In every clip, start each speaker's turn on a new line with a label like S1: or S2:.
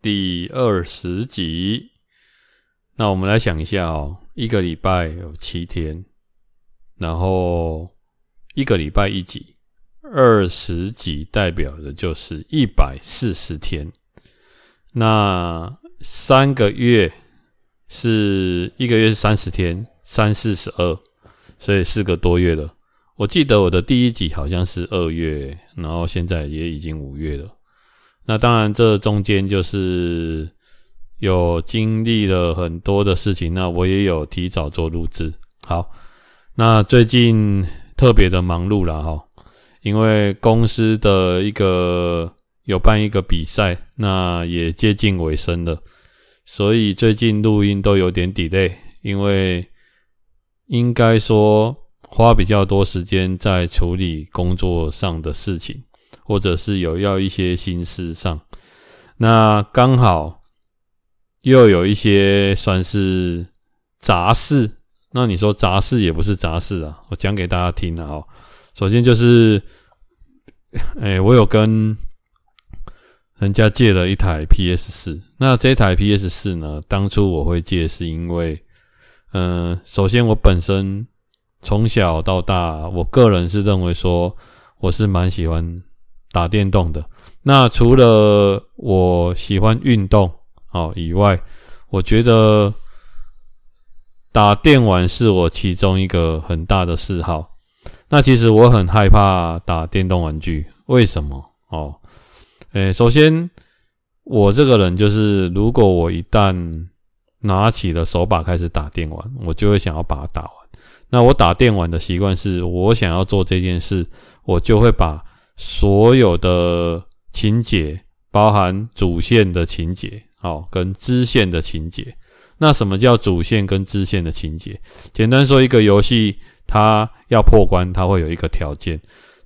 S1: 第二十集。那我们来想一下哦，一个礼拜有七天，然后一个礼拜一集，二十集代表的就是一百四十天。那三个月是一个月是三十天，三四十二，所以四个多月了。我记得我的第一集好像是二月，然后现在也已经五月了。那当然，这中间就是有经历了很多的事情。那我也有提早做录制。好，那最近特别的忙碌了哈，因为公司的一个有办一个比赛，那也接近尾声了，所以最近录音都有点 delay，因为应该说。花比较多时间在处理工作上的事情，或者是有要一些心思上，那刚好又有一些算是杂事。那你说杂事也不是杂事啊，我讲给大家听啊。首先就是，哎、我有跟人家借了一台 PS 四。那这台 PS 四呢，当初我会借是因为，嗯、首先我本身。从小到大，我个人是认为说，我是蛮喜欢打电动的。那除了我喜欢运动哦以外，我觉得打电玩是我其中一个很大的嗜好。那其实我很害怕打电动玩具，为什么？哦，诶，首先我这个人就是，如果我一旦拿起了手把开始打电玩，我就会想要把它打完。那我打电玩的习惯是，我想要做这件事，我就会把所有的情节，包含主线的情节，哦，跟支线的情节。那什么叫主线跟支线的情节？简单说，一个游戏它要破关，它会有一个条件，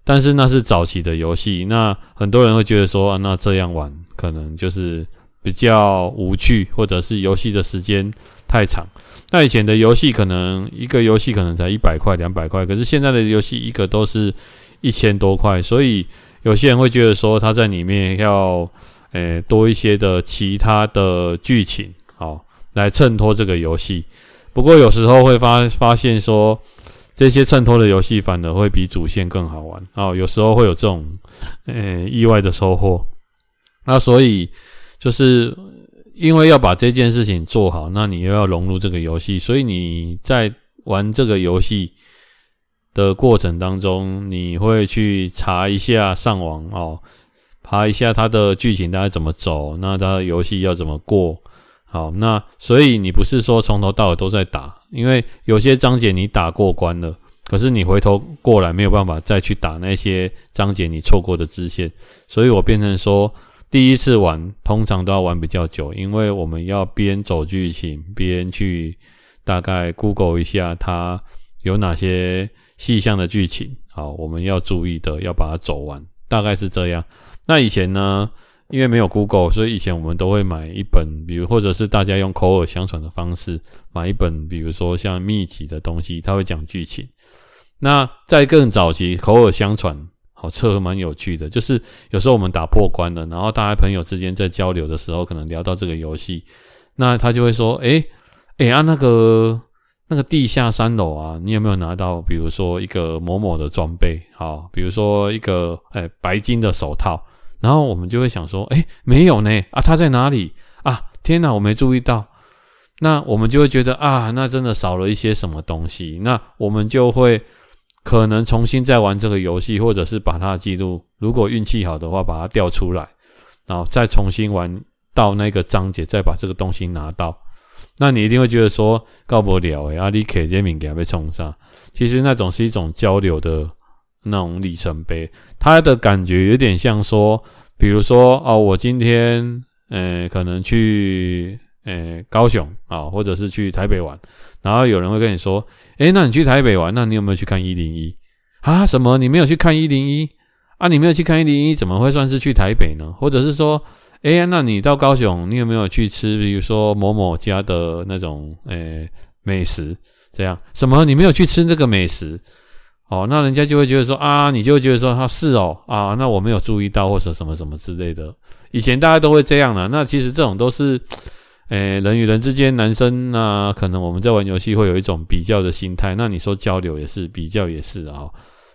S1: 但是那是早期的游戏，那很多人会觉得说，啊，那这样玩可能就是比较无趣，或者是游戏的时间太长。那以前的游戏可能一个游戏可能才一百块、两百块，可是现在的游戏一个都是一千多块，所以有些人会觉得说他在里面要诶、多一些的其他的剧情，好来衬托这个游戏。不过有时候会发发现说这些衬托的游戏反而会比主线更好玩哦，有时候会有这种诶、意外的收获。那所以就是。因为要把这件事情做好，那你又要融入这个游戏，所以你在玩这个游戏的过程当中，你会去查一下上网哦，爬一下它的剧情大概怎么走，那它的游戏要怎么过。好，那所以你不是说从头到尾都在打，因为有些章节你打过关了，可是你回头过来没有办法再去打那些章节你错过的支线，所以我变成说。第一次玩通常都要玩比较久，因为我们要边走剧情边去大概 Google 一下它有哪些细项的剧情，好，我们要注意的，要把它走完，大概是这样。那以前呢，因为没有 Google，所以以前我们都会买一本，比如或者是大家用口耳相传的方式买一本，比如说像秘籍的东西，它会讲剧情。那在更早期，口耳相传。好，这蛮有趣的，就是有时候我们打破关了，然后大家朋友之间在交流的时候，可能聊到这个游戏，那他就会说：“诶诶啊，那个那个地下三楼啊，你有没有拿到？比如说一个某某的装备，好，比如说一个诶白金的手套。”然后我们就会想说：“诶没有呢，啊，他在哪里啊？天哪，我没注意到。”那我们就会觉得啊，那真的少了一些什么东西，那我们就会。可能重新再玩这个游戏，或者是把它的记录，如果运气好的话，把它调出来，然后再重新玩到那个章节，再把这个东西拿到。那你一定会觉得说，告不了诶，阿里克杰敏给他被冲上。其实那种是一种交流的那种里程碑，他的感觉有点像说，比如说哦，我今天呃，可能去呃高雄啊，或者是去台北玩，然后有人会跟你说，诶，那你去台北玩，那你有没有去看一零一啊？什么？你没有去看一零一啊？你没有去看一零一，怎么会算是去台北呢？或者是说，诶，那你到高雄，你有没有去吃，比如说某某家的那种诶美食？这样什么？你没有去吃这个美食？哦，那人家就会觉得说啊，你就会觉得说他是哦啊，那我没有注意到或者什么什么之类的。以前大家都会这样的，那其实这种都是，诶、人与人之间，男生那、啊、可能我们在玩游戏会有一种比较的心态。那你说交流也是，比较也是啊，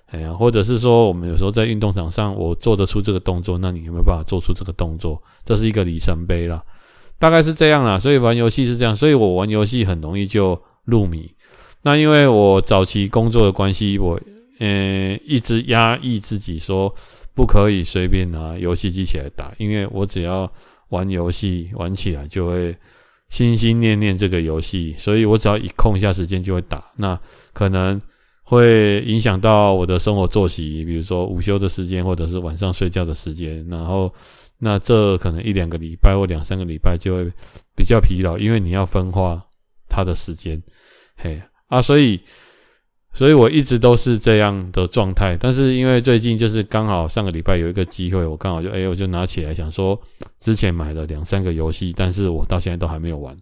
S1: 哎呀，或者是说我们有时候在运动场上，我做得出这个动作，那你有没有办法做出这个动作？这是一个里程碑啦，大概是这样啦。所以玩游戏是这样，所以我玩游戏很容易就入迷。那因为我早期工作的关系，我嗯、一直压抑自己说不可以随便拿游戏机起来打，因为我只要玩游戏玩起来就会心心念念这个游戏，所以我只要一空一下时间就会打，那可能会影响到我的生活作息，比如说午休的时间或者是晚上睡觉的时间，然后那这可能一两个礼拜或两三个礼拜就会比较疲劳，因为你要分化他的时间，嘿。啊，所以，所以我一直都是这样的状态。但是因为最近就是刚好上个礼拜有一个机会，我刚好就哎、我就拿起来想说，之前买了两三个游戏，但是我到现在都还没有玩。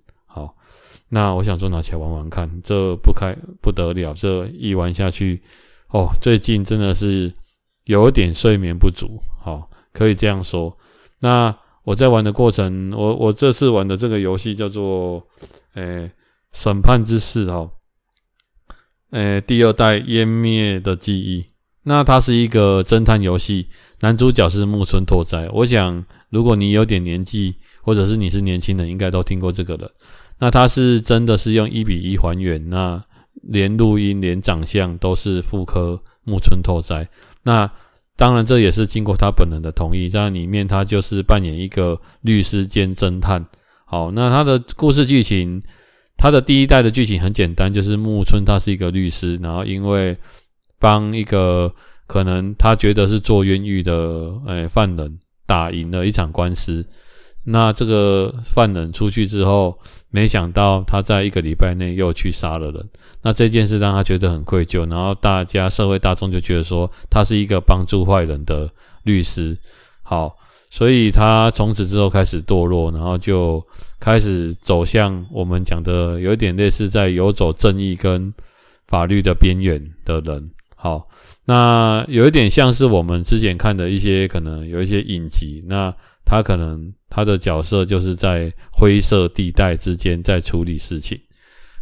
S1: 那我想说拿起来玩玩看，这不开不得了，这一玩下去，哦，最近真的是有点睡眠不足。好，可以这样说。那我在玩的过程，我我这次玩的这个游戏叫做，诶、欸，审判之誓哦。呃，第二代湮灭的记忆，那它是一个侦探游戏，男主角是木村拓哉。我想，如果你有点年纪，或者是你是年轻人，应该都听过这个了。那他是真的是用一比一还原，那连录音、连长相都是复刻木村拓哉。那当然，这也是经过他本人的同意，在里面他就是扮演一个律师兼侦探。好，那他的故事剧情。他的第一代的剧情很简单，就是木村他是一个律师，然后因为帮一个可能他觉得是做冤狱的诶、犯人打赢了一场官司，那这个犯人出去之后，没想到他在一个礼拜内又去杀了人，那这件事让他觉得很愧疚，然后大家社会大众就觉得说他是一个帮助坏人的律师，好。所以他从此之后开始堕落，然后就开始走向我们讲的有一点类似在游走正义跟法律的边缘的人。好，那有一点像是我们之前看的一些可能有一些影集，那他可能他的角色就是在灰色地带之间在处理事情。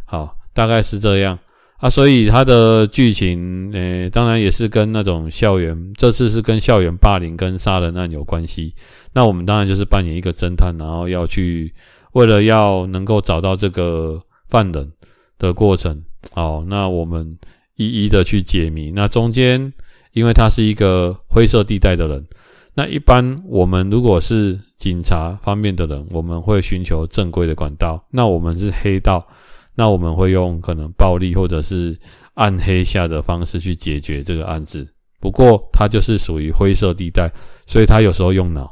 S1: 好，大概是这样。啊，所以他的剧情，诶、欸，当然也是跟那种校园，这次是跟校园霸凌跟杀人案有关系。那我们当然就是扮演一个侦探，然后要去为了要能够找到这个犯人的过程。好，那我们一一的去解谜。那中间，因为他是一个灰色地带的人，那一般我们如果是警察方面的人，我们会寻求正规的管道。那我们是黑道。那我们会用可能暴力或者是暗黑下的方式去解决这个案子，不过它就是属于灰色地带，所以它有时候用脑，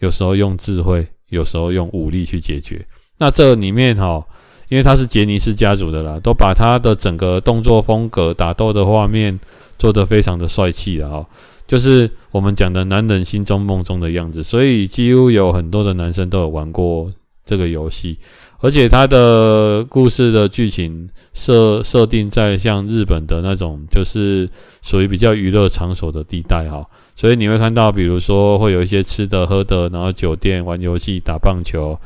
S1: 有时候用智慧，有时候用武力去解决。那这里面哈，因为他是杰尼斯家族的啦，都把他的整个动作风格、打斗的画面做得非常的帅气了哈，就是我们讲的男人心中梦中的样子，所以几乎有很多的男生都有玩过这个游戏。而且它的故事的剧情设设定在像日本的那种，就是属于比较娱乐场所的地带哈，所以你会看到，比如说会有一些吃的喝的，然后酒店、玩游戏、打棒球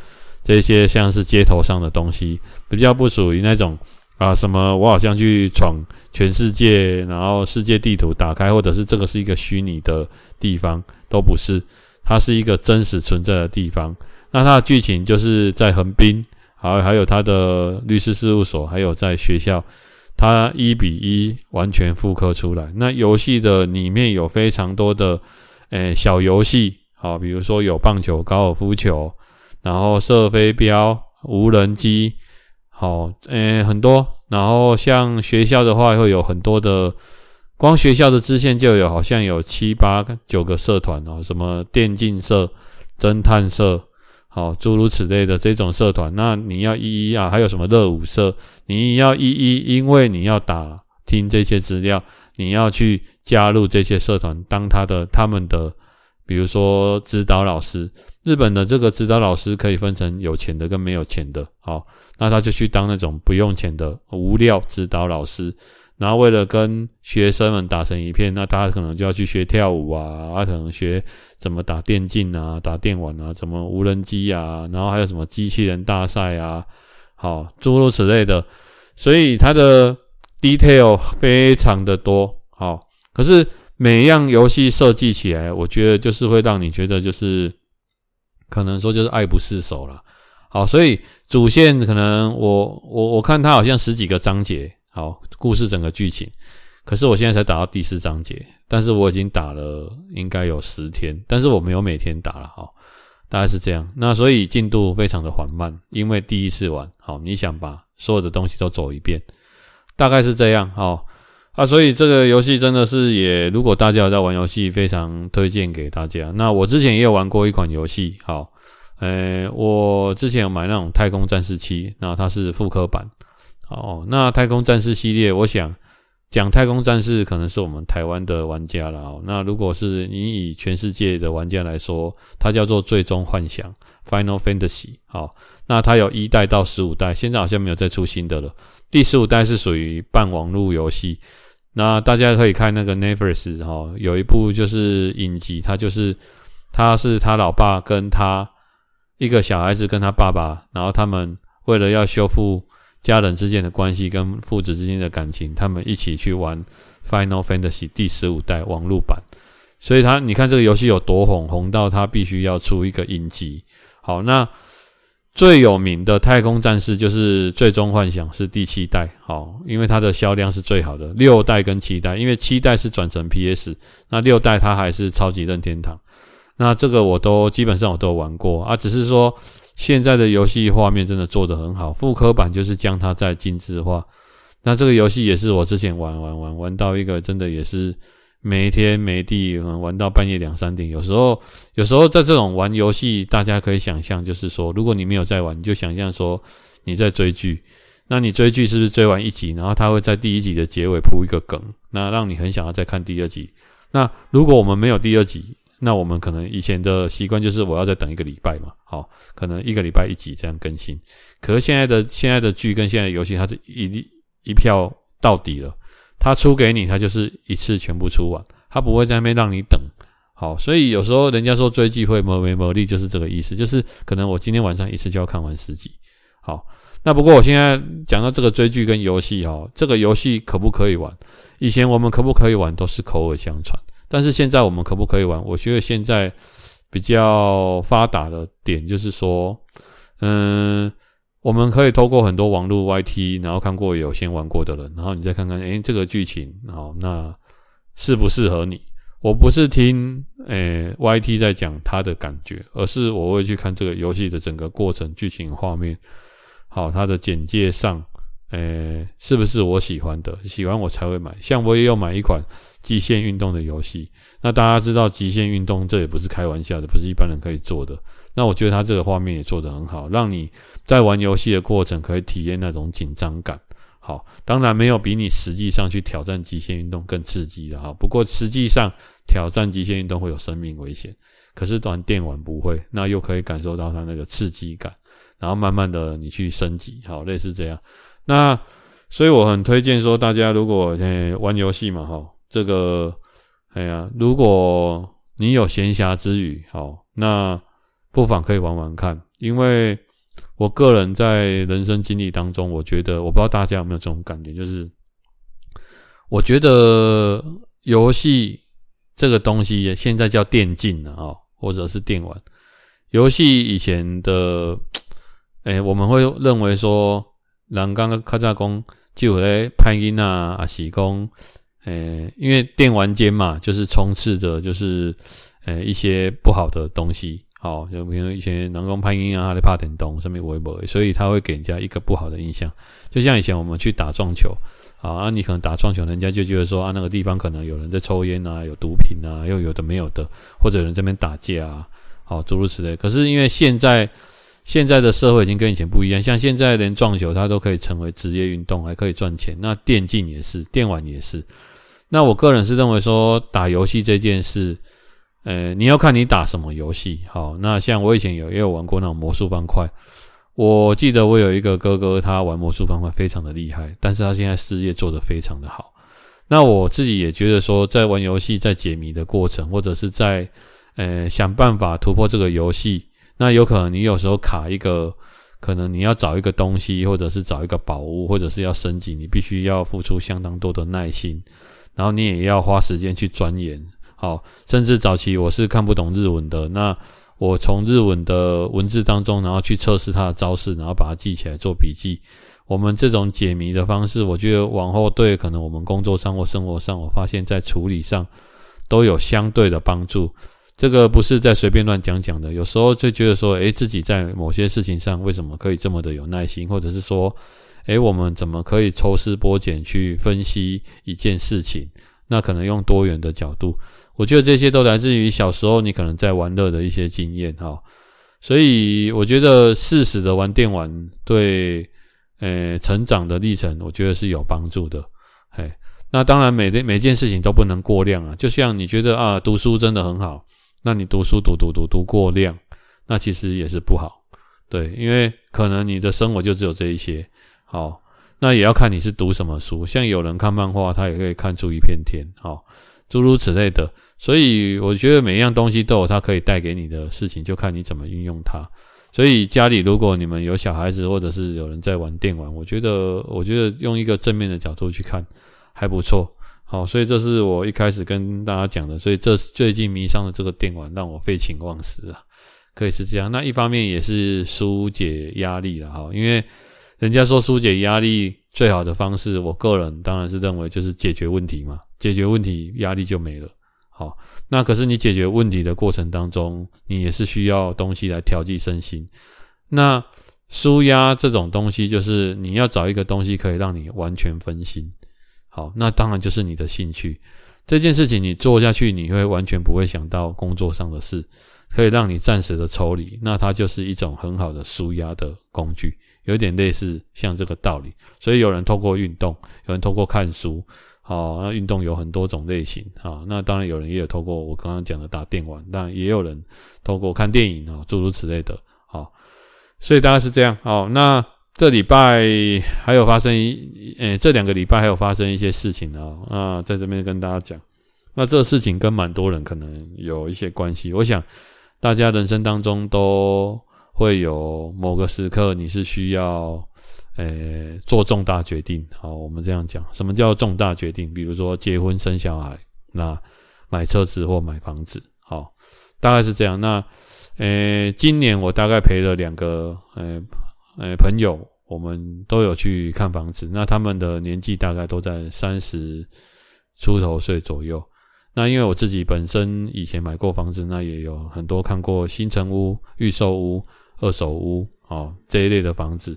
S1: 这些像是街头上的东西，比较不属于那种啊什么我好像去闯全世界，然后世界地图打开，或者是这个是一个虚拟的地方，都不是，它是一个真实存在的地方。那它的剧情就是在横滨。好，还有它的律师事务所，还有在学校，它一比一完全复刻出来。那游戏的里面有非常多的，诶、小游戏，好，比如说有棒球、高尔夫球，然后射飞镖、无人机，好，诶、很多。然后像学校的话，会有很多的，光学校的支线就有好像有七八九个社团哦，什么电竞社、侦探社。好，诸如此类的这种社团，那你要一一啊，还有什么热舞社，你要一一，因为你要打听这些资料，你要去加入这些社团，当他的他们的，比如说指导老师。日本的这个指导老师可以分成有钱的跟没有钱的，好，那他就去当那种不用钱的无料指导老师。然后为了跟学生们打成一片，那他可能就要去学跳舞啊，他可能学怎么打电竞啊、打电玩啊、怎么无人机啊，然后还有什么机器人大赛啊，好，诸如此类的。所以它的 detail 非常的多，好，可是每一样游戏设计起来，我觉得就是会让你觉得就是可能说就是爱不释手了。好，所以主线可能我我我看它好像十几个章节。好，故事整个剧情，可是我现在才打到第四章节，但是我已经打了应该有十天，但是我没有每天打了，哈，大概是这样。那所以进度非常的缓慢，因为第一次玩，好，你想把所有的东西都走一遍，大概是这样，好啊，所以这个游戏真的是也，如果大家有在玩游戏，非常推荐给大家。那我之前也有玩过一款游戏，好，呃，我之前有买那种太空战士七，那它是复刻版。哦，那太空战士系列，我想讲太空战士可能是我们台湾的玩家了哦。那如果是你以全世界的玩家来说，它叫做最终幻想 （Final Fantasy）。好，那它有一代到十五代，现在好像没有再出新的了。第十五代是属于半网络游戏。那大家可以看那个 Netflix 哈，有一部就是影集，他就是他是他老爸跟他一个小孩子跟他爸爸，然后他们为了要修复。家人之间的关系跟父子之间的感情，他们一起去玩《Final Fantasy》第十五代网络版，所以他你看这个游戏有多红，红到他必须要出一个影集。好，那最有名的太空战士就是《最终幻想》是第七代，好，因为它的销量是最好的。六代跟七代，因为七代是转成 PS，那六代它还是超级任天堂。那这个我都基本上我都玩过啊，只是说。现在的游戏画面真的做得很好，复刻版就是将它再精致化。那这个游戏也是我之前玩玩玩玩到一个真的也是没天没地，玩到半夜两三点。有时候有时候在这种玩游戏，大家可以想象，就是说，如果你没有在玩，你就想象说你在追剧。那你追剧是不是追完一集，然后它会在第一集的结尾铺一个梗，那让你很想要再看第二集？那如果我们没有第二集？那我们可能以前的习惯就是我要再等一个礼拜嘛，好，可能一个礼拜一集这样更新。可是现在的现在的剧跟现在的游戏，它是一一票到底了，他出给你，他就是一次全部出完，他不会在那边让你等。好，所以有时候人家说追剧会没没魔力，就是这个意思，就是可能我今天晚上一次就要看完十集。好，那不过我现在讲到这个追剧跟游戏哈，这个游戏可不可以玩？以前我们可不可以玩都是口耳相传。但是现在我们可不可以玩？我觉得现在比较发达的点就是说，嗯，我们可以透过很多网络 YT，然后看过有先玩过的人，然后你再看看，诶，这个剧情，好，那适不适合你？我不是听诶 YT 在讲他的感觉，而是我会去看这个游戏的整个过程、剧情、画面，好，它的简介上，诶，是不是我喜欢的？喜欢我才会买。像我也有买一款。极限运动的游戏，那大家知道极限运动这也不是开玩笑的，不是一般人可以做的。那我觉得它这个画面也做得很好，让你在玩游戏的过程可以体验那种紧张感。好，当然没有比你实际上去挑战极限运动更刺激的哈。不过实际上挑战极限运动会有生命危险，可是玩电玩不会，那又可以感受到它那个刺激感，然后慢慢的你去升级，好，类似这样。那所以我很推荐说，大家如果诶玩游戏嘛，哈。这个，哎呀，如果你有闲暇之余，好，那不妨可以玩玩看。因为我个人在人生经历当中，我觉得，我不知道大家有没有这种感觉，就是我觉得游戏这个东西现在叫电竞了啊，或者是电玩游戏。以前的，哎，我们会认为说，人刚刚卡加工就来拍音啊，啊，是讲。呃，因为电玩间嘛，就是充斥着就是呃一些不好的东西，好，就比如以前人工拍音啊，他怕电动，上面微博，所以他会给人家一个不好的印象。就像以前我们去打撞球，啊，你可能打撞球，人家就觉得说啊，那个地方可能有人在抽烟啊，有毒品啊，又有的没有的，或者人在那边打架啊，好，诸如此类。可是因为现在现在的社会已经跟以前不一样，像现在连撞球它都可以成为职业运动，还可以赚钱。那电竞也是，电玩也是。那我个人是认为说，打游戏这件事，呃，你要看你打什么游戏。好，那像我以前有也有玩过那种魔术方块。我记得我有一个哥哥，他玩魔术方块非常的厉害，但是他现在事业做得非常的好。那我自己也觉得说，在玩游戏在解谜的过程，或者是在呃想办法突破这个游戏，那有可能你有时候卡一个，可能你要找一个东西，或者是找一个宝物，或者是要升级，你必须要付出相当多的耐心，然后你也要花时间去钻研。好，甚至早期我是看不懂日文的，那。我从日文的文字当中，然后去测试它的招式，然后把它记起来做笔记。我们这种解谜的方式，我觉得往后对可能我们工作上或生活上，我发现在处理上都有相对的帮助。这个不是在随便乱讲讲的。有时候就觉得说，诶，自己在某些事情上为什么可以这么的有耐心，或者是说，诶，我们怎么可以抽丝剥茧去分析一件事情？那可能用多元的角度。我觉得这些都来自于小时候你可能在玩乐的一些经验哈，所以我觉得适时的玩电玩对呃成长的历程，我觉得是有帮助的。嘿，那当然每每件事情都不能过量啊，就像你觉得啊读书真的很好，那你读书读读读读过量，那其实也是不好。对，因为可能你的生活就只有这一些。好，那也要看你是读什么书，像有人看漫画，他也可以看出一片天。好，诸如此类的。所以我觉得每一样东西都有它可以带给你的事情，就看你怎么运用它。所以家里如果你们有小孩子，或者是有人在玩电玩，我觉得我觉得用一个正面的角度去看还不错。好，所以这是我一开始跟大家讲的。所以这最近迷上的这个电玩让我废寝忘食啊，可以是这样。那一方面也是纾解压力了哈，因为人家说纾解压力最好的方式，我个人当然是认为就是解决问题嘛，解决问题压力就没了。好，那可是你解决问题的过程当中，你也是需要东西来调剂身心。那舒压这种东西，就是你要找一个东西可以让你完全分心。好，那当然就是你的兴趣。这件事情你做下去，你会完全不会想到工作上的事，可以让你暂时的抽离。那它就是一种很好的舒压的工具，有点类似像这个道理。所以有人透过运动，有人透过看书。好，那运动有很多种类型啊。那当然有人也有透过我刚刚讲的打电玩，但也有人透过看电影啊，诸如此类的。好，所以大概是这样。好，那这礼拜还有发生一，诶，这两个礼拜还有发生一些事情啊。那在这边跟大家讲，那这个事情跟蛮多人可能有一些关系。我想大家人生当中都会有某个时刻，你是需要。呃、做重大决定，好，我们这样讲，什么叫重大决定？比如说结婚、生小孩，那买车子或买房子，好，大概是这样。那，呃、今年我大概陪了两个，呃、呃、朋友，我们都有去看房子。那他们的年纪大概都在三十出头岁左右。那因为我自己本身以前买过房子，那也有很多看过新城屋、预售屋、二手屋，哦，这一类的房子。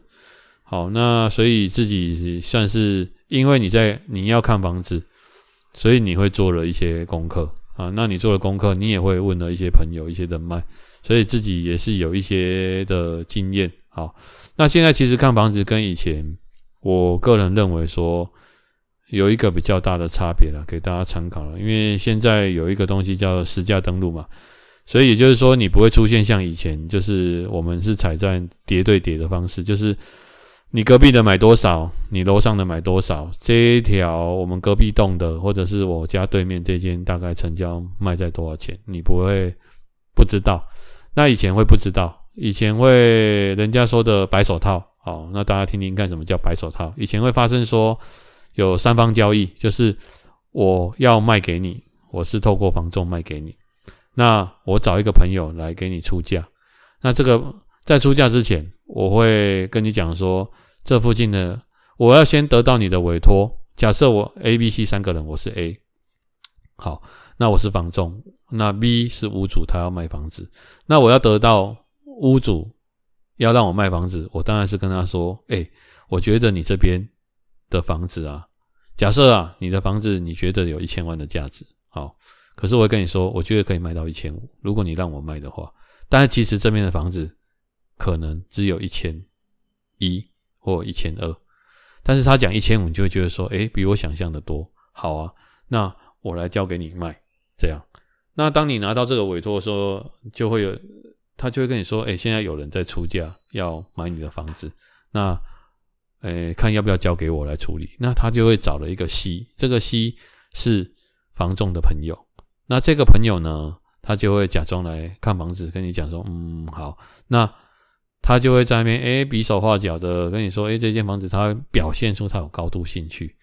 S1: 好，那所以自己算是，因为你在你要看房子，所以你会做了一些功课啊。那你做了功课，你也会问了一些朋友、一些人脉，所以自己也是有一些的经验。好，那现在其实看房子跟以前，我个人认为说有一个比较大的差别了，给大家参考了。因为现在有一个东西叫实价登录嘛，所以也就是说你不会出现像以前，就是我们是采在叠对叠的方式，就是。你隔壁的买多少？你楼上的买多少？这一条我们隔壁栋的，或者是我家对面这间，大概成交卖在多少钱？你不会不知道。那以前会不知道，以前会人家说的白手套。好，那大家听听看，什么叫白手套？以前会发生说有三方交易，就是我要卖给你，我是透过房仲卖给你。那我找一个朋友来给你出价。那这个在出价之前。我会跟你讲说，这附近的我要先得到你的委托。假设我 A、B、C 三个人，我是 A，好，那我是房仲，那 B 是屋主，他要卖房子，那我要得到屋主要让我卖房子，我当然是跟他说，哎，我觉得你这边的房子啊，假设啊，你的房子你觉得有一千万的价值，好，可是我会跟你说，我觉得可以卖到一千五，如果你让我卖的话。但是其实这边的房子可能只有一千一或一千二，但是他讲一千五，你就会觉得说，诶，比我想象的多。好啊，那我来交给你卖，这样。那当你拿到这个委托的时候，就会有他就会跟你说，诶，现在有人在出价要买你的房子，那诶，看要不要交给我来处理。那他就会找了一个 C，这个 C 是房仲的朋友。那这个朋友呢，他就会假装来看房子，跟你讲说，嗯，好，那他就会在那边，诶，比手画脚的跟你说，诶，这间房子他表现出他有高度兴趣，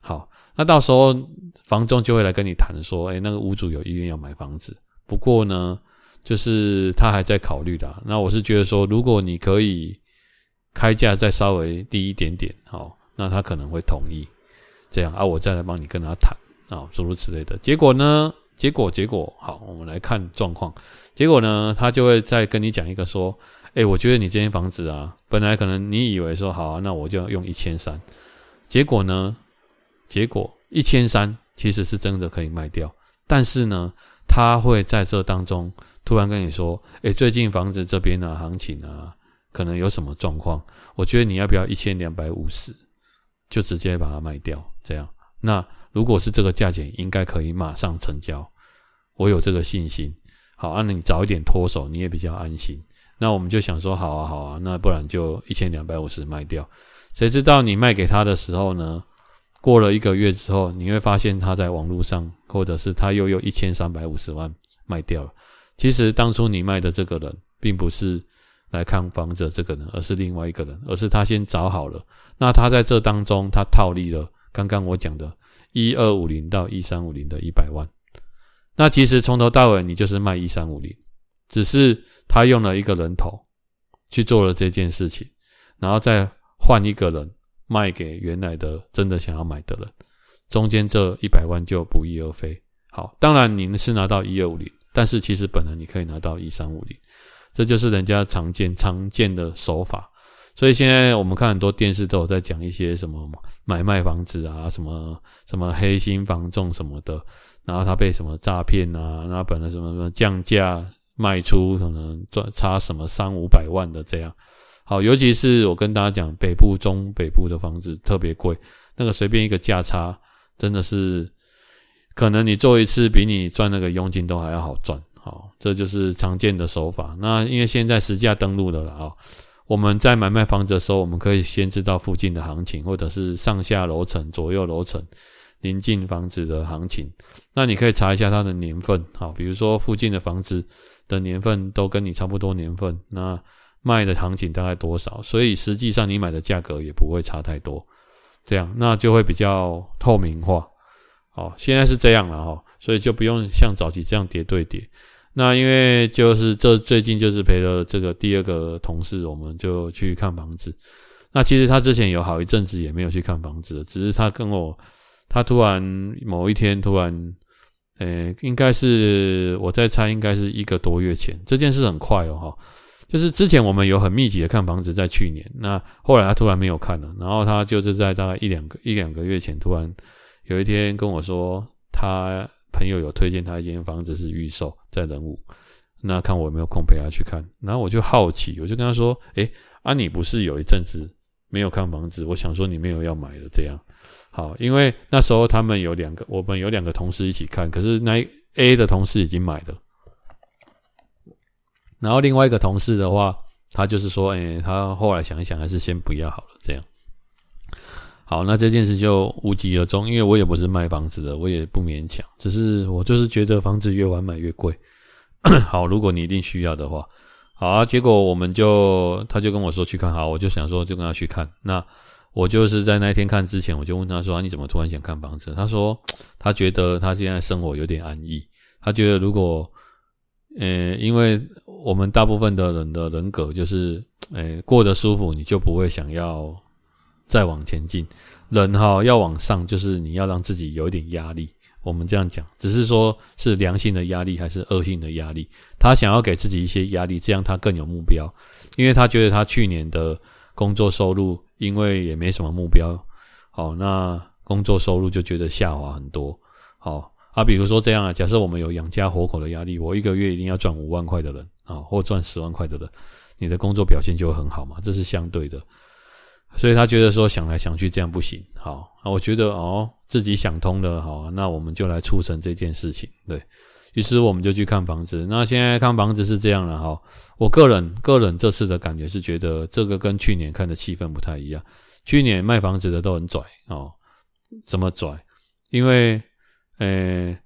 S1: 好。那到时候房仲就会来跟你谈说，哎，那个屋主有意愿要买房子，不过呢，就是他还在考虑的。那我是觉得说，如果你可以开价再稍微低一点点，好，那他可能会同意这样啊，我再来帮你跟他谈啊，诸如此类的。结果呢，结果结果好，我们来看状况。结果呢，他就会再跟你讲一个说，哎，我觉得你这间房子啊，本来可能你以为说好啊，那我就要用一千三，结果呢？结果一千三其实是真的可以卖掉，但是呢，他会在这当中突然跟你说：“诶，最近房子这边啊，行情啊，可能有什么状况？我觉得你要不要一千两百五十，就直接把它卖掉？这样，那如果是这个价钱，应该可以马上成交。我有这个信心。好，那你早一点脱手，你也比较安心。那我们就想说，好啊，好啊，那不然就一千两百五十卖掉。谁知道你卖给他的时候呢？”过了一个月之后，你会发现他在网络上，或者是他又有一千三百五十万卖掉了。其实当初你卖的这个人，并不是来看房子的这个人，而是另外一个人，而是他先找好了。那他在这当中，他套利了刚刚我讲的一二五零到一三五零的一百万。那其实从头到尾，你就是卖一三五零，只是他用了一个人头去做了这件事情，然后再换一个人。卖给原来的真的想要买的人，中间这一百万就不翼而飞。好，当然您是拿到一二五零，但是其实本来你可以拿到一三五零，这就是人家常见常见的手法。所以现在我们看很多电视都有在讲一些什么买卖房子啊，什么什么黑心房仲什么的，然后他被什么诈骗啊，然后本来什么什么降价卖出，可能赚差什么三五百万的这样。好，尤其是我跟大家讲，北部、中北部的房子特别贵，那个随便一个价差，真的是可能你做一次比你赚那个佣金都还要好赚。好，这就是常见的手法。那因为现在实价登录的了啊，我们在买卖房子的时候，我们可以先知道附近的行情，或者是上下楼层、左右楼层邻近房子的行情。那你可以查一下它的年份，好，比如说附近的房子的年份都跟你差不多年份，那。卖的行情大概多少？所以实际上你买的价格也不会差太多，这样那就会比较透明化。哦，现在是这样了哈，所以就不用像早期这样叠对叠。那因为就是这最近就是陪了这个第二个同事，我们就去看房子。那其实他之前有好一阵子也没有去看房子，只是他跟我，他突然某一天突然，呃，应该是我在猜，应该是一个多月前，这件事很快哦哈。就是之前我们有很密集的看房子，在去年，那后来他突然没有看了，然后他就是在大概一两个一两个月前，突然有一天跟我说，他朋友有推荐他一间房子是预售在仁武，那看我有没有空陪他去看，然后我就好奇，我就跟他说，诶，啊你不是有一阵子没有看房子？我想说你没有要买的这样，好，因为那时候他们有两个，我们有两个同事一起看，可是那 A 的同事已经买了。然后另外一个同事的话，他就是说，哎，他后来想一想，还是先不要好了。这样，好，那这件事就无疾而终。因为我也不是卖房子的，我也不勉强，只是我就是觉得房子越晚买越贵。好，如果你一定需要的话，好啊。结果我们就，他就跟我说去看，好，我就想说就跟他去看。那我就是在那天看之前，我就问他说，你怎么突然想看房子？他说他觉得他现在生活有点安逸，他觉得如果。呃，因为我们大部分的人的人格就是，呃，过得舒服，你就不会想要再往前进。人哈要往上，就是你要让自己有一点压力。我们这样讲，只是说是良性的压力还是恶性的压力。他想要给自己一些压力，这样他更有目标。因为他觉得他去年的工作收入，因为也没什么目标，好，那工作收入就觉得下滑很多，好。啊，比如说这样啊，假设我们有养家活口的压力，我一个月一定要赚五万块的人，啊，或赚十万块的人，你的工作表现就很好嘛，这是相对的。所以他觉得说想来想去这样不行，好，我觉得哦自己想通了，好，那我们就来促成这件事情，对。于是我们就去看房子。那现在看房子是这样了哈。我个人个人这次的感觉是觉得这个跟去年看的气氛不太一样。去年卖房子的都很拽哦，怎么拽？因为呃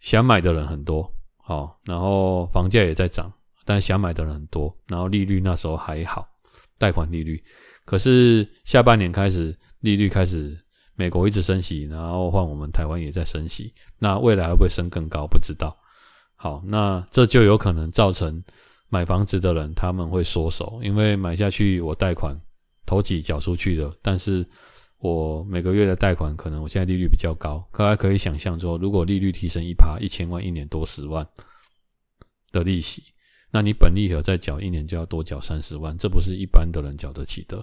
S1: 想买的人很多，好，然后房价也在涨，但想买的人很多，然后利率那时候还好，贷款利率。可是下半年开始利率开始，美国一直升息，然后换我们台湾也在升息，那未来会不会升更高？不知道。好，那这就有可能造成买房子的人他们会缩手，因为买下去我贷款头几缴出去的，但是我每个月的贷款可能我现在利率比较高，大家可以想象说，如果利率提升一趴，一千万一年多十万的利息，那你本利和再缴一年就要多缴三十万，这不是一般的人缴得起的。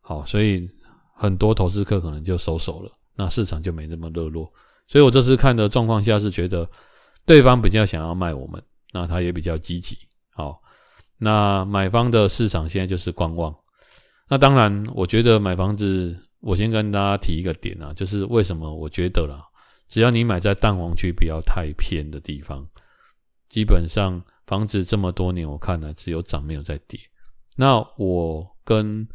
S1: 好，所以很多投资客可能就收手了，那市场就没那么热络。所以我这次看的状况下是觉得。对方比较想要卖我们，那他也比较积极。好，那买方的市场现在就是观望。那当然，我觉得买房子，我先跟大家提一个点啊，就是为什么我觉得啦，只要你买在蛋黄区，不要太偏的地方，基本上房子这么多年，我看来只有涨没有在跌。那我跟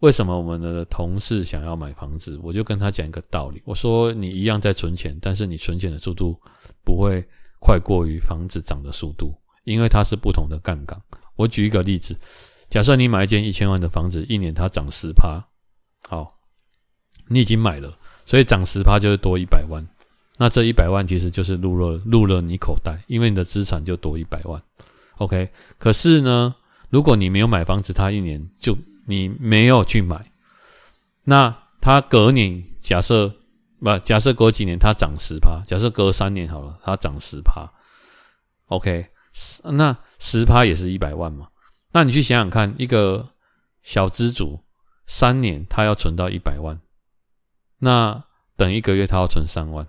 S1: 为什么我们的同事想要买房子，我就跟他讲一个道理，我说你一样在存钱，但是你存钱的速度不会。快过于房子涨的速度，因为它是不同的杠杆。我举一个例子，假设你买一间一千万的房子，一年它涨十趴，好，你已经买了，所以涨十趴就是多一百万。那这一百万其实就是入了入了你口袋，因为你的资产就多一百万。OK，可是呢，如果你没有买房子，它一年就你没有去买，那它隔年假设。不，假设隔几年它涨十趴，假设隔三年好了，它涨十趴，OK，那十趴也是一百万嘛？那你去想想看，一个小资主三年他要存到一百万，那等一个月他要存三万。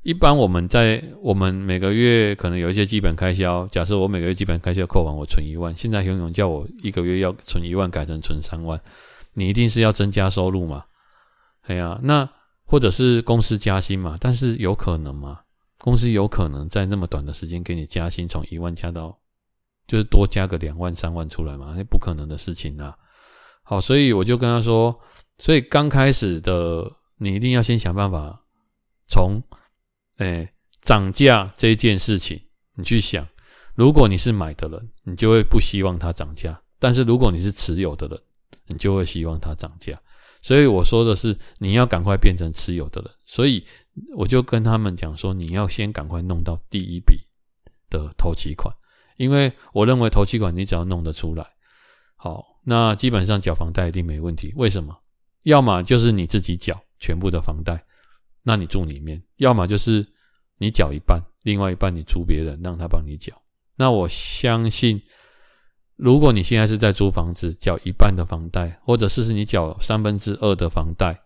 S1: 一般我们在我们每个月可能有一些基本开销，假设我每个月基本开销扣完，我存一万，现在永永叫我一个月要存一万改成存三万，你一定是要增加收入嘛？哎呀，那。或者是公司加薪嘛？但是有可能吗？公司有可能在那么短的时间给你加薪，从一万加到就是多加个两万三万出来嘛？那不可能的事情啊！好，所以我就跟他说，所以刚开始的你一定要先想办法从诶涨价这件事情你去想。如果你是买的人，你就会不希望它涨价；但是如果你是持有的人，你就会希望它涨价。所以我说的是，你要赶快变成持有的人。所以我就跟他们讲说，你要先赶快弄到第一笔的头期款，因为我认为头期款你只要弄得出来，好，那基本上缴房贷一定没问题。为什么？要么就是你自己缴全部的房贷，那你住里面；要么就是你缴一半，另外一半你租别人让他帮你缴。那我相信。如果你现在是在租房子，缴一半的房贷，或者是你缴三分之二的房贷，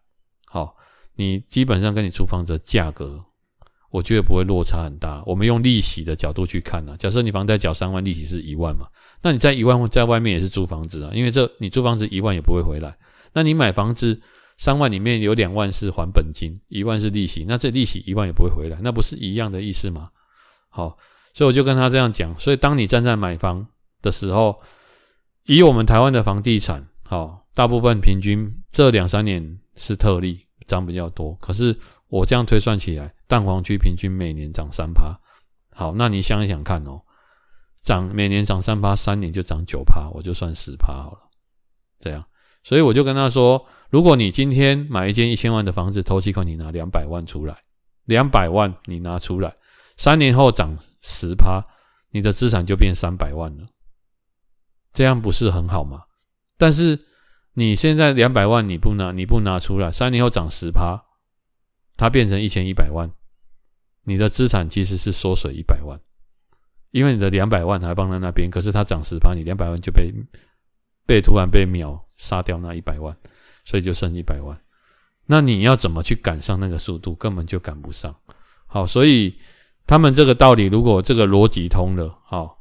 S1: 好，你基本上跟你租房子的价格，我觉得不会落差很大。我们用利息的角度去看呢，假设你房贷缴三万，利息是一万嘛，那你在一万在外面也是租房子啊，因为这你租房子一万也不会回来。那你买房子三万里面有两万是还本金，一万是利息，那这利息一万也不会回来，那不是一样的意思吗？好，所以我就跟他这样讲。所以当你站在买房。的时候，以我们台湾的房地产，好，大部分平均这两三年是特例，涨比较多。可是我这样推算起来，蛋黄区平均每年涨三趴，好，那你想一想看哦，涨每年涨三趴，三年就涨九趴，我就算十趴好了。这样，所以我就跟他说，如果你今天买一间一千万的房子，头期款你拿两百万出来，两百万你拿出来，三年后涨十趴，你的资产就变三百万了。这样不是很好吗？但是你现在两百万你不拿，你不拿出来，三年后涨十趴，它变成一千一百万，你的资产其实是缩水一百万，因为你的两百万还放在那边，可是它涨十趴，你两百万就被被突然被秒杀掉那一百万，所以就剩一百万。那你要怎么去赶上那个速度？根本就赶不上。好，所以他们这个道理，如果这个逻辑通了，好。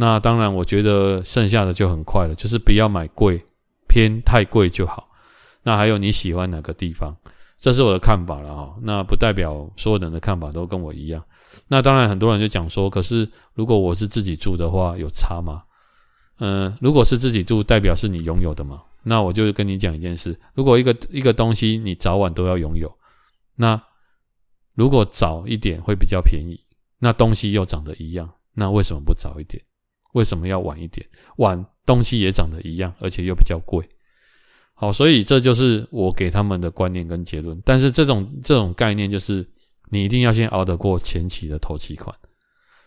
S1: 那当然，我觉得剩下的就很快了，就是不要买贵，偏太贵就好。那还有你喜欢哪个地方？这是我的看法了哈。那不代表所有人的看法都跟我一样。那当然，很多人就讲说，可是如果我是自己住的话，有差吗？嗯，如果是自己住，代表是你拥有的嘛。那我就跟你讲一件事：如果一个一个东西你早晚都要拥有，那如果早一点会比较便宜，那东西又长得一样，那为什么不早一点？为什么要晚一点？晚东西也长得一样，而且又比较贵。好，所以这就是我给他们的观念跟结论。但是这种这种概念就是，你一定要先熬得过前期的头期款。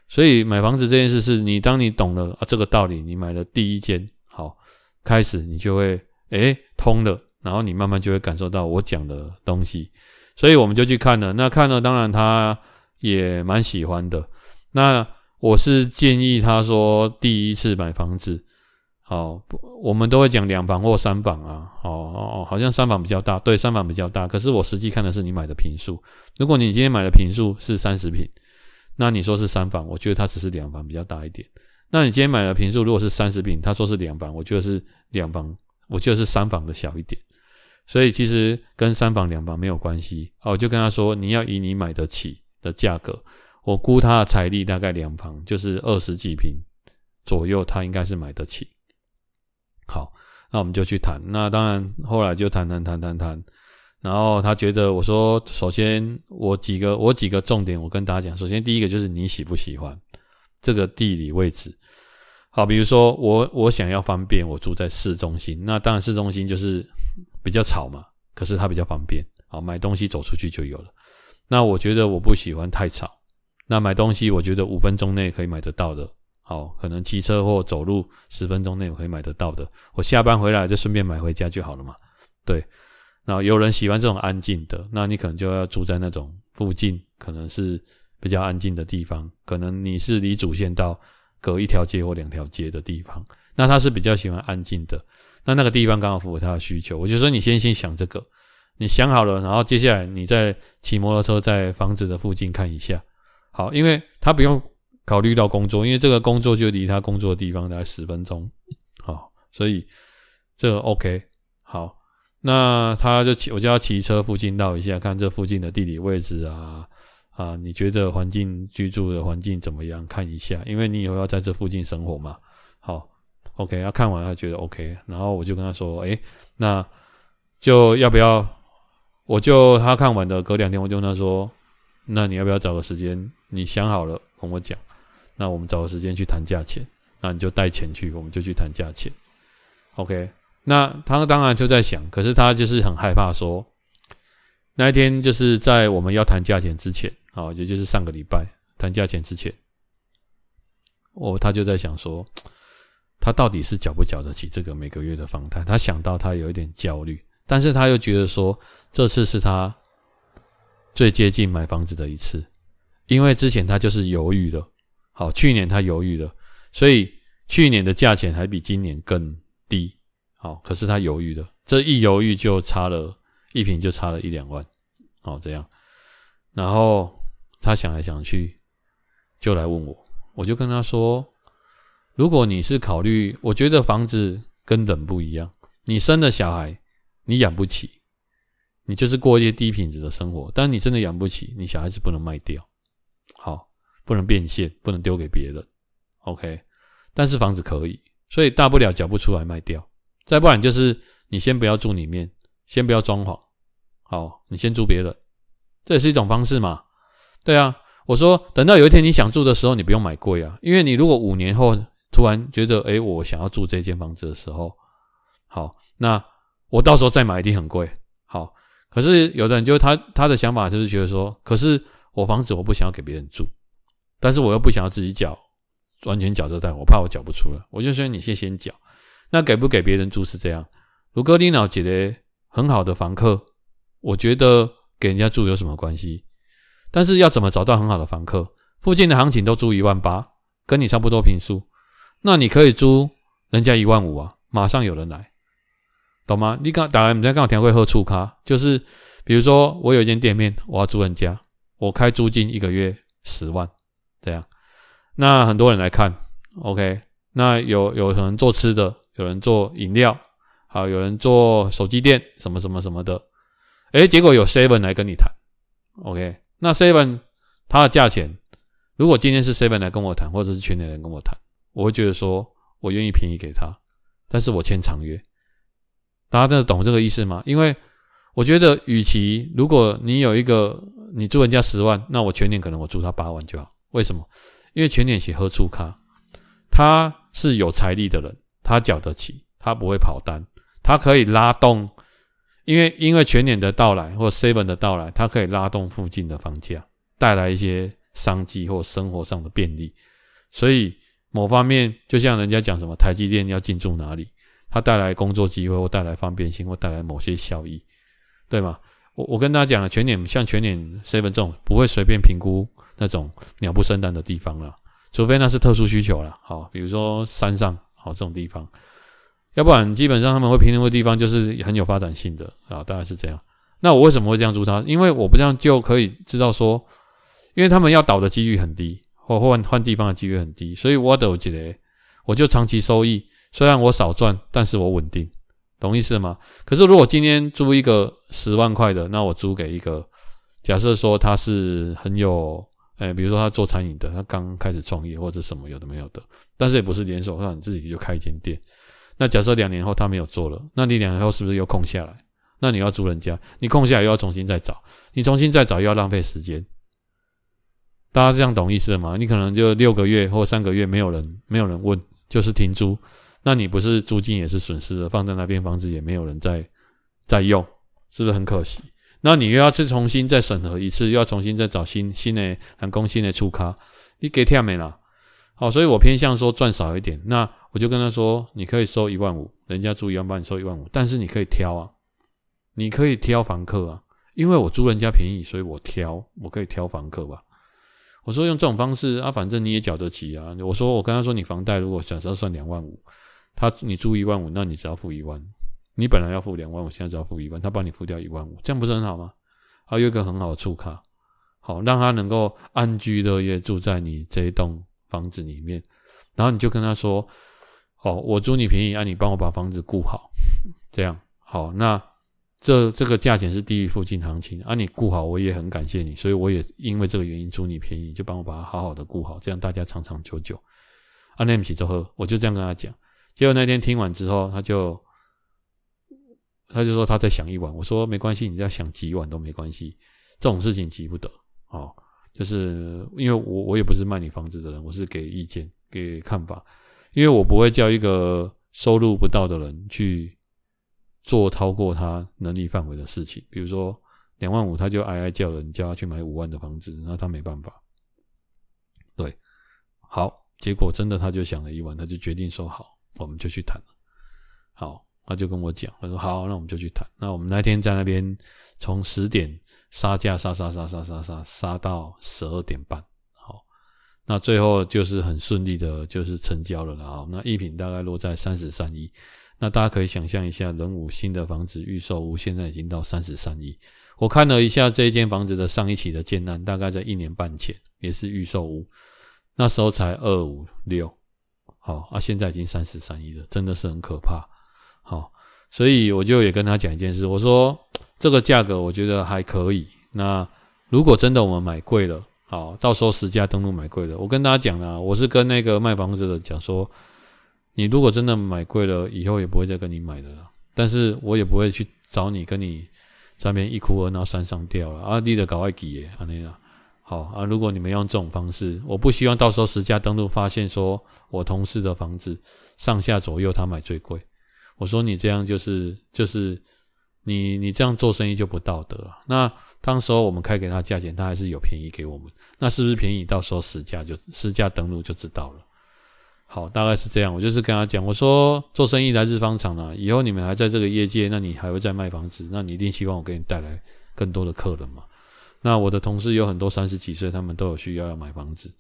S1: 所以买房子这件事是你当你懂了啊这个道理，你买了第一间，好，开始你就会诶通了，然后你慢慢就会感受到我讲的东西。所以我们就去看了，那看了当然他也蛮喜欢的。那我是建议他说第一次买房子。哦，我们都会讲两房或三房啊。哦哦，好像三房比较大，对，三房比较大。可是我实际看的是你买的坪数。如果你今天买的坪数是三十坪，那你说是三房，我觉得它只是两房比较大一点。那你今天买的坪数如果是三十坪，他说是两房，我觉得是两房，我觉得是三房的小一点。所以其实跟三房两房没有关系。哦，就跟他说，你要以你买得起的价格，我估他的财力大概两房就是二十几平左右，他应该是买得起。好，那我们就去谈。那当然，后来就谈谈谈谈谈。然后他觉得我说，首先我几个我几个重点，我跟大家讲。首先第一个就是你喜不喜欢这个地理位置。好，比如说我我想要方便，我住在市中心。那当然市中心就是比较吵嘛，可是它比较方便。好，买东西走出去就有了。那我觉得我不喜欢太吵。那买东西，我觉得五分钟内可以买得到的。好，可能骑车或走路十分钟内我可以买得到的，我下班回来就顺便买回家就好了嘛。对，那有人喜欢这种安静的，那你可能就要住在那种附近，可能是比较安静的地方。可能你是离主线道隔一条街或两条街的地方，那他是比较喜欢安静的。那那个地方刚好符合他的需求。我就说你先先想这个，你想好了，然后接下来你再骑摩托车在房子的附近看一下。好，因为他不用。考虑到工作，因为这个工作就离他工作的地方大概十分钟，好，所以这个 OK 好，那他就骑，我就要骑车附近绕一下，看这附近的地理位置啊啊，你觉得环境居住的环境怎么样？看一下，因为你以后要在这附近生活嘛，好，OK，他看完他觉得 OK，然后我就跟他说，哎，那就要不要？我就他看完的隔两天，我就跟他说，那你要不要找个时间？你想好了跟我讲。那我们找个时间去谈价钱，那你就带钱去，我们就去谈价钱。OK，那他当然就在想，可是他就是很害怕说，那一天就是在我们要谈价钱之前，啊，也就是上个礼拜谈价钱之前，哦，他就在想说，他到底是缴不缴得起这个每个月的房贷？他想到他有一点焦虑，但是他又觉得说，这次是他最接近买房子的一次，因为之前他就是犹豫了。好，去年他犹豫了，所以去年的价钱还比今年更低。好，可是他犹豫了，这一犹豫就差了一平，就差了一两万。好，这样，然后他想来想去，就来问我，我就跟他说，如果你是考虑，我觉得房子跟人不一样，你生了小孩，你养不起，你就是过一些低品质的生活，但你真的养不起，你小孩子不能卖掉。好。不能变现，不能丢给别人，OK。但是房子可以，所以大不了缴不出来卖掉，再不然就是你先不要住里面，先不要装潢，好，你先租别人，这也是一种方式嘛。对啊，我说等到有一天你想住的时候，你不用买贵啊，因为你如果五年后突然觉得，诶，我想要住这间房子的时候，好，那我到时候再买一定很贵，好。可是有的人就他他的想法就是觉得说，可是我房子我不想要给别人住。但是我又不想要自己缴，完全缴这贷，我怕我缴不出来，我就说你先先缴。那给不给别人住是这样。如果你脑觉得很好的房客，我觉得给人家住有什么关系？但是要怎么找到很好的房客？附近的行情都租一万八，跟你差不多平数，那你可以租人家一万五啊，马上有人来，懂吗？你刚打完，你在刚好听会喝醋咖，就是比如说我有一间店面，我要租人家，我开租金一个月十万。这样，那很多人来看，OK，那有有人做吃的，有人做饮料，好，有人做手机店，什么什么什么的。诶，结果有 Seven 来跟你谈，OK？那 Seven 它的价钱，如果今天是 Seven 来跟我谈，或者是全联来跟我谈，我会觉得说我愿意便宜给他，但是我签长约。大家真的懂这个意思吗？因为我觉得，与其如果你有一个你租人家十万，那我全年可能我租他八万就好。为什么？因为全年写喝出卡，他是有财力的人，他缴得起，他不会跑单，他可以拉动。因为因为全年的到来或 seven 的到来，它可以拉动附近的房价，带来一些商机或生活上的便利。所以某方面，就像人家讲什么台积电要进驻哪里，它带来工作机会或带来方便性或带来某些效益。对吗？我我跟大家讲了，全年像全年 seven 这种不会随便评估那种鸟不生蛋的地方了，除非那是特殊需求了。好，比如说山上好这种地方，要不然基本上他们会评估的地方就是很有发展性的啊，大概是这样。那我为什么会这样租它？因为我不这样就可以知道说，因为他们要倒的几率很低，或换换地方的几率很低，所以我都觉得我就长期收益，虽然我少赚，但是我稳定。懂意思吗？可是如果今天租一个十万块的，那我租给一个，假设说他是很有，哎、欸，比如说他做餐饮的，他刚开始创业或者什么有的没有的，但是也不是连锁，那你自己就开一间店。那假设两年后他没有做了，那你两年后是不是又空下来？那你要租人家，你空下来又要重新再找，你重新再找又要浪费时间。大家这样懂意思吗？你可能就六个月或三个月没有人，没有人问，就是停租。那你不是租金也是损失的，放在那边房子也没有人在在用，是不是很可惜？那你又要去重新再审核一次，又要重新再找新新的很工新的出卡，你给跳没了？好，所以我偏向说赚少一点。那我就跟他说，你可以收一万五，人家租一万八，你收一万五，但是你可以挑啊，你可以挑房客啊，因为我租人家便宜，所以我挑，我可以挑房客吧。我说用这种方式啊，反正你也缴得起啊。我说我跟他说，你房贷如果假设算两万五。他你租一万五，那你只要付一万。你本来要付两万，我现在只要付一万，他帮你付掉一万五，这样不是很好吗？还有一个很好的出卡，好让他能够安居乐业住在你这一栋房子里面。然后你就跟他说：“哦，我租你便宜，啊，你帮我把房子顾好，这样好。那这这个价钱是低于附近行情，啊，你顾好，我也很感谢你，所以我也因为这个原因租你便宜，就帮我把它好好的顾好，这样大家长长久久。啊，那不起，就喝，我就这样跟他讲。”结果那天听完之后，他就他就说他在想一晚。我说没关系，你再想几晚都没关系，这种事情急不得。哦，就是因为我我也不是卖你房子的人，我是给意见给看法，因为我不会叫一个收入不到的人去做超过他能力范围的事情。比如说两万五，他就哀哀叫人叫他去买五万的房子，那他没办法。对，好，结果真的他就想了一晚，他就决定说好。我们就去谈了，好，他就跟我讲，他说好，那我们就去谈。那我们那天在那边从十点杀价杀杀杀杀杀杀杀到十二点半，好，那最后就是很顺利的，就是成交了了啊。那一品大概落在三十三亿，那大家可以想象一下，仁武新的房子预售屋现在已经到三十三亿。我看了一下这一间房子的上一期的建案，大概在一年半前也是预售屋，那时候才二五六。好啊，现在已经三十三亿了，真的是很可怕。好，所以我就也跟他讲一件事，我说这个价格我觉得还可以。那如果真的我们买贵了，好，到时候实价登录买贵了，我跟大家讲啊，我是跟那个卖房子的讲说，你如果真的买贵了，以后也不会再跟你买的了。但是我也不会去找你跟你上面一哭二闹三上吊了啊，你得搞外记耶，安尼啦。好啊，如果你们用这种方式，我不希望到时候实价登录发现说我同事的房子上下左右他买最贵。我说你这样就是就是你你这样做生意就不道德了。那当时候我们开给他价钱，他还是有便宜给我们，那是不是便宜？到时候实价就实价登录就知道了。好，大概是这样。我就是跟他讲，我说做生意来日方长啊，以后你们还在这个业界，那你还会再卖房子，那你一定希望我给你带来更多的客人嘛。那我的同事有很多三十几岁，他们都有需要要买房子，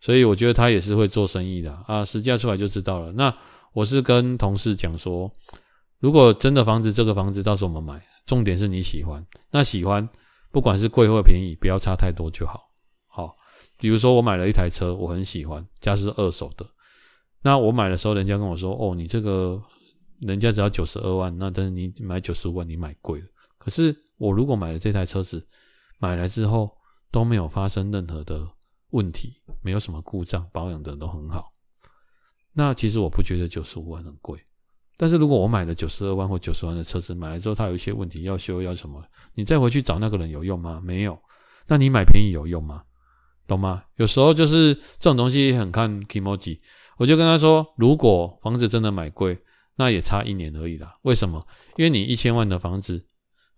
S1: 所以我觉得他也是会做生意的啊。实价出来就知道了。那我是跟同事讲说，如果真的房子，这个房子到时候我们买，重点是你喜欢。那喜欢，不管是贵或便宜，不要差太多就好。好，比如说我买了一台车，我很喜欢，家是二手的，那我买的时候，人家跟我说：“哦，你这个人家只要九十二万，那但是你买九十五万，你买贵了。”可是我如果买了这台车子，买来之后都没有发生任何的问题，没有什么故障，保养的都很好，那其实我不觉得九十五万很贵。但是如果我买了九十二万或九十万的车子，买来之后它有一些问题要修要什么，你再回去找那个人有用吗？没有。那你买便宜有用吗？懂吗？有时候就是这种东西很看 kimoji。我就跟他说，如果房子真的买贵，那也差一年而已啦。为什么？因为你一千万的房子，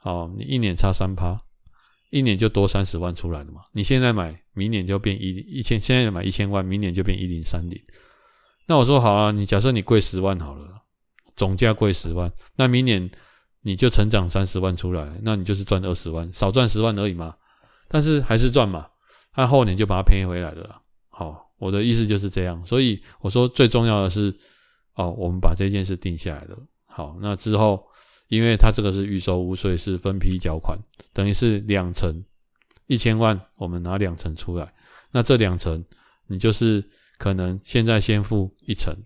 S1: 哦，你一年差三趴，一年就多三十万出来了嘛。你现在买，明年就变一一千，现在买一千万，明年就变一零三零。那我说好啊，你假设你贵十万好了。总价贵十万，那明年你就成长三十万出来，那你就是赚二十万，少赚十万而已嘛。但是还是赚嘛，那后年就把它赔回来了啦。好，我的意思就是这样。所以我说最重要的是，哦，我们把这件事定下来了。好，那之后，因为它这个是预售屋，所以是分批缴款，等于是两层，一千万，我们拿两层出来。那这两层，你就是可能现在先付一层，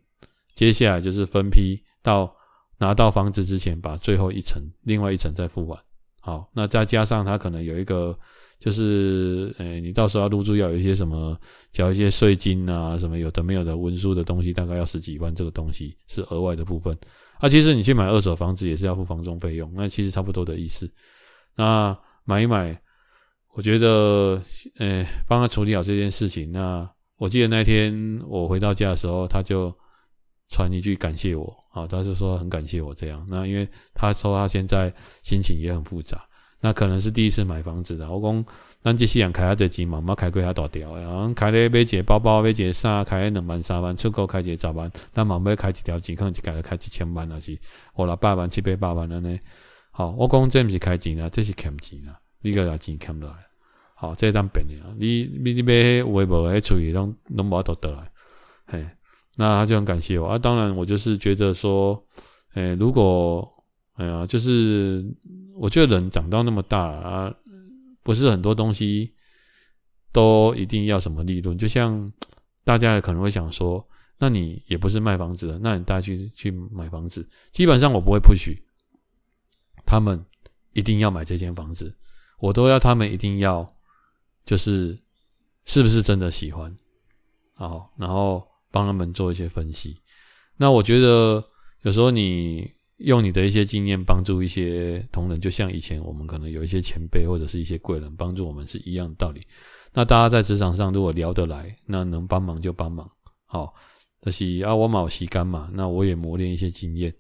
S1: 接下来就是分批。到拿到房子之前，把最后一层、另外一层再付完。好，那再加上它可能有一个，就是，诶、你到时候入住要有一些什么，缴一些税金啊，什么有的没有的文书的东西，大概要十几万。这个东西是额外的部分。啊，其实你去买二手房子也是要付房中费用，那其实差不多的意思。那买一买，我觉得，诶、帮他处理好这件事情。那我记得那天我回到家的时候，他就。传一句感谢我啊，他就说很感谢我这样。那因为他说他现在心情也很复杂，那可能是第一次买房子的。我公，咱这些人开下这钱嘛，毋捌开过遐大条，然后开咧买一个包包，买一个衫，开咧两万三万，出国开一个十万，咱嘛要开一条钱，可能就开开一千万啊，是五六百万、七八百万安尼。好，我讲这不是开钱啊，这是欠钱啊，你个拿钱欠落来。好，这当变的啊，你你你买有诶无诶，出去拢拢无法度得来，嘿。那他就很感谢我啊，当然我就是觉得说，诶、如果，哎呀，就是我觉得人长到那么大啊，不是很多东西都一定要什么利润，就像 大家可能会想说，那你也不是卖房子的，那你带去去买房子，基本上我不会 push 他们一定要买这间房子，我都要他们一定要就是是不是真的喜欢，好，然后。帮他们做一些分析，那我觉得有时候你用你的一些经验帮助一些同仁，就像以前我们可能有一些前辈或者是一些贵人帮助我们是一样的道理。那大家在职场上如果聊得来，那能帮忙就帮忙，好，就是啊，我冇时干嘛，那我也磨练一些经验，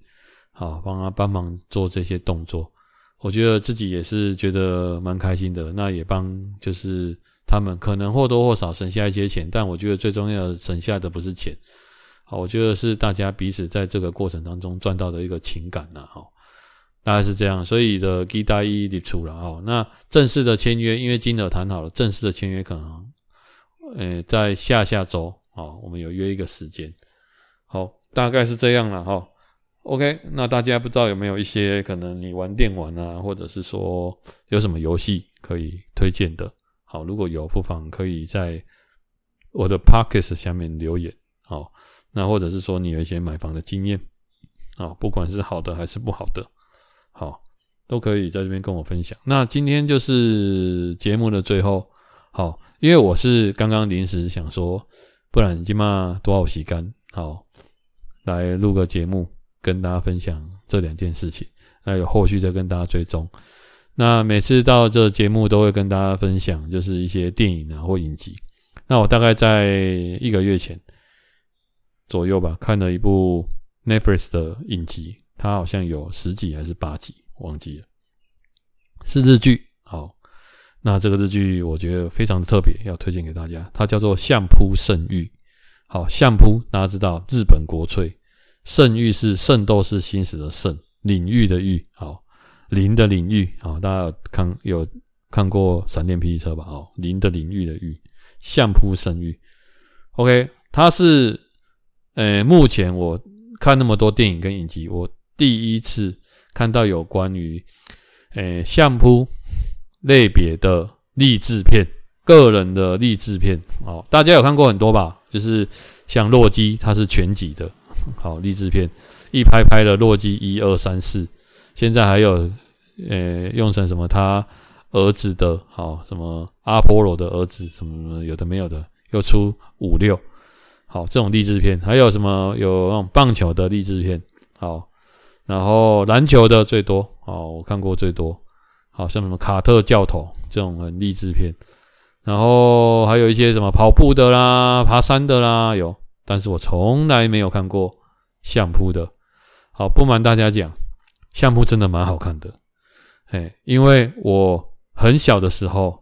S1: 好，帮他帮忙做这些动作，我觉得自己也是觉得蛮开心的，那也帮就是。他们可能或多或少省下一些钱，但我觉得最重要的省下的不是钱，好，我觉得是大家彼此在这个过程当中赚到的一个情感呐，哈，大概是这样，所以的期待一立出了哈，那正式的签约，因为金额谈好了，正式的签约可能，呃，在下下周啊，我们有约一个时间，好，大概是这样了哈，OK，那大家不知道有没有一些可能你玩电玩啊，或者是说有什么游戏可以推荐的？好，如果有，不妨可以在我的 Podcast 下面留言。好，那或者是说你有一些买房的经验，啊，不管是好的还是不好的，好，都可以在这边跟我分享。那今天就是节目的最后，好，因为我是刚刚临时想说，不然今嘛多少时间，好，来录个节目跟大家分享这两件事情，那有后续再跟大家追踪。那每次到这节目都会跟大家分享，就是一些电影啊或影集。那我大概在一个月前左右吧，看了一部 Netflix 的影集，它好像有十集还是八集，忘记了，是日剧。好，那这个日剧我觉得非常的特别，要推荐给大家。它叫做《相扑圣域》。好，相扑大家知道，日本国粹，圣域是圣斗士星矢的圣，领域的域。好。零的领域好，大家有看有看过闪电霹雳车吧？哦，零的领域的域，相扑圣域。OK，它是呃，目前我看那么多电影跟影集，我第一次看到有关于呃相扑类别的励志片。个人的励志片哦，大家有看过很多吧？就是像洛基，它是全集的，好励志片，一拍拍的洛基一二三四，现在还有呃用成什么他儿子的，好什么阿波罗的儿子，什么什么有的没有的，又出五六，好这种励志片，还有什么有那种棒球的励志片，好，然后篮球的最多，好我看过最多，好像什么卡特教头这种很励志片。然后还有一些什么跑步的啦、爬山的啦，有，但是我从来没有看过相扑的。好，不瞒大家讲，相扑真的蛮好看的，哎，因为我很小的时候，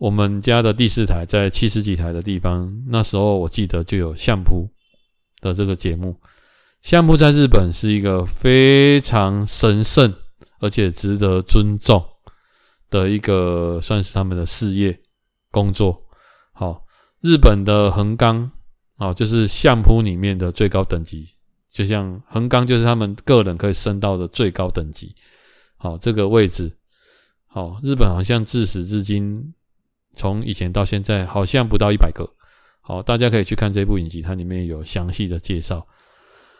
S1: 我们家的第四台在七十几台的地方，那时候我记得就有相扑的这个节目。相扑在日本是一个非常神圣而且值得尊重的一个，算是他们的事业。工作好，日本的横纲啊，就是相扑里面的最高等级，就像横纲就是他们个人可以升到的最高等级。好，这个位置好，日本好像自始至今，从以前到现在，好像不到一百个。好，大家可以去看这部影集，它里面有详细的介绍。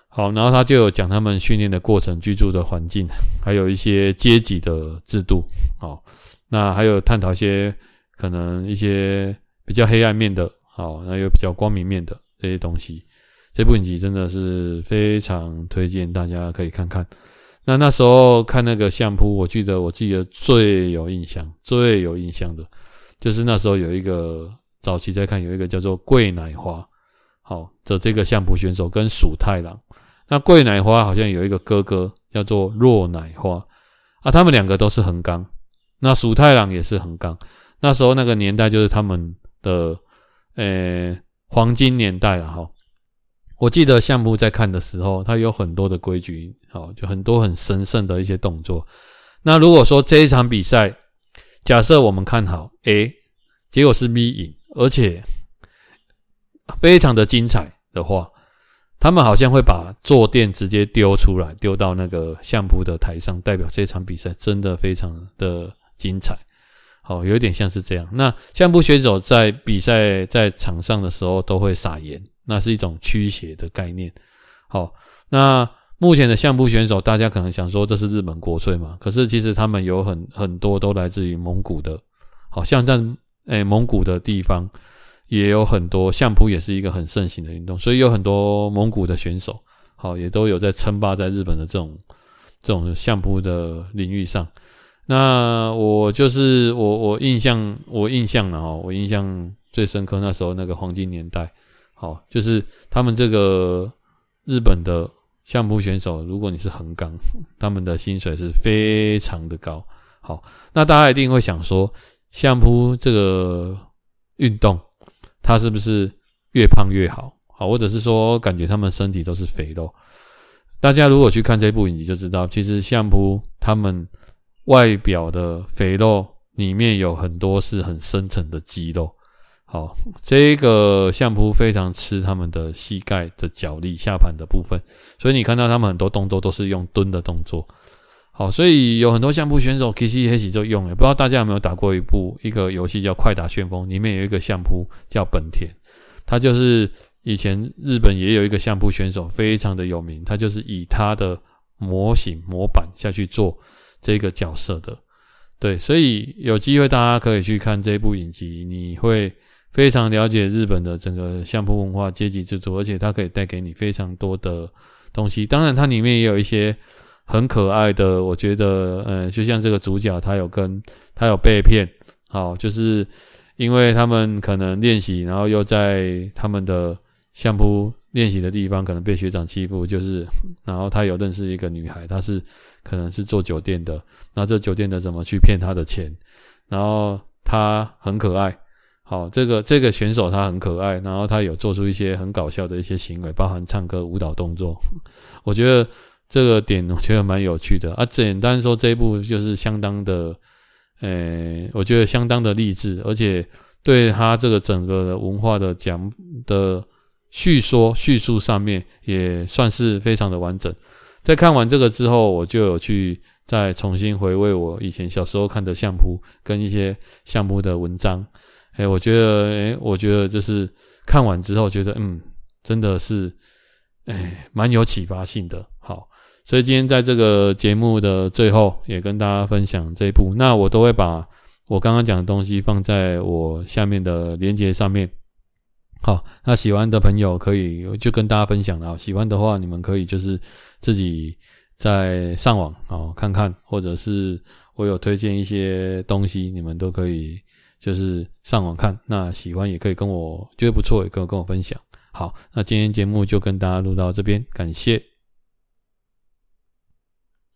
S1: 好，然后他就有讲他们训练的过程、居住的环境，还有一些阶级的制度。好，那还有探讨些。可能一些比较黑暗面的，好，那有比较光明面的这些东西，这部影集真的是非常推荐大家可以看看。那那时候看那个相扑，我记得我记得最有印象、最有印象的，就是那时候有一个早期在看，有一个叫做桂乃花，好的这个相扑选手跟鼠太郎。那桂乃花好像有一个哥哥叫做若乃花啊，他们两个都是横纲，那鼠太郎也是横纲。那时候那个年代就是他们的呃、黄金年代了哈。我记得相扑在看的时候，它有很多的规矩，好，就很多很神圣的一些动作。那如果说这一场比赛，假设我们看好 A，结果是 B 赢，而且非常的精彩的话，他们好像会把坐垫直接丢出来，丢到那个相扑的台上，代表这场比赛真的非常的精彩。哦，有点像是这样。那相扑选手在比赛在场上的时候都会撒盐，那是一种驱邪的概念。好，那目前的相扑选手，大家可能想说这是日本国粹嘛？可是其实他们有很很多都来自于蒙古的，好像在诶、蒙古的地方也有很多相扑，也是一个很盛行的运动，所以有很多蒙古的选手，好也都有在称霸在日本的这种这种相扑的领域上。那我就是我，我印象，我印象了哈，我印象最深刻那时候那个黄金年代，好，就是他们这个日本的相扑选手，如果你是横纲，他们的薪水是非常的高。好，那大家一定会想说，相扑这个运动，它是不是越胖越好？好，或者是说，感觉他们身体都是肥肉？大家如果去看这部影集就知道，其实相扑他们。外表的肥肉里面有很多是很深层的肌肉。好，这个相扑非常吃他们的膝盖的脚力、下盘的部分，所以你看到他们很多动作都是用蹲的动作。好，所以有很多相扑选手其实黑起就用了。不知道大家有没有打过一部一个游戏叫《快打旋风》，里面有一个相扑叫本田，他就是以前日本也有一个相扑选手，非常的有名，他就是以他的模型模板下去做。这个角色的，对，所以有机会大家可以去看这部影集，你会非常了解日本的整个相扑文化、阶级制度，而且它可以带给你非常多的东西。当然，它里面也有一些很可爱的，我觉得，嗯，就像这个主角，他有跟他有被骗，好，就是因为他们可能练习，然后又在他们的相扑练习的地方可能被学长欺负，就是，然后他有认识一个女孩，她是。可能是做酒店的，那这酒店的怎么去骗他的钱？然后他很可爱，好，这个这个选手他很可爱，然后他有做出一些很搞笑的一些行为，包含唱歌、舞蹈动作。我觉得这个点我觉得蛮有趣的啊。简单说，这一部就是相当的，呃，我觉得相当的励志，而且对他这个整个的文化的讲的叙说叙述上面也算是非常的完整。在看完这个之后，我就有去再重新回味我以前小时候看的相扑跟一些相扑的文章，哎，我觉得，哎，我觉得就是看完之后觉得，嗯，真的是，哎，蛮有启发性的。好，所以今天在这个节目的最后，也跟大家分享这一部。那我都会把我刚刚讲的东西放在我下面的链接上面。好，那喜欢的朋友可以就跟大家分享了。喜欢的话，你们可以就是自己在上网哦看看，或者是我有推荐一些东西，你们都可以。就是上网看，那喜欢也可以跟我觉得不错，也可以跟我分享。好，那今天节目就跟大家录到这边，感谢。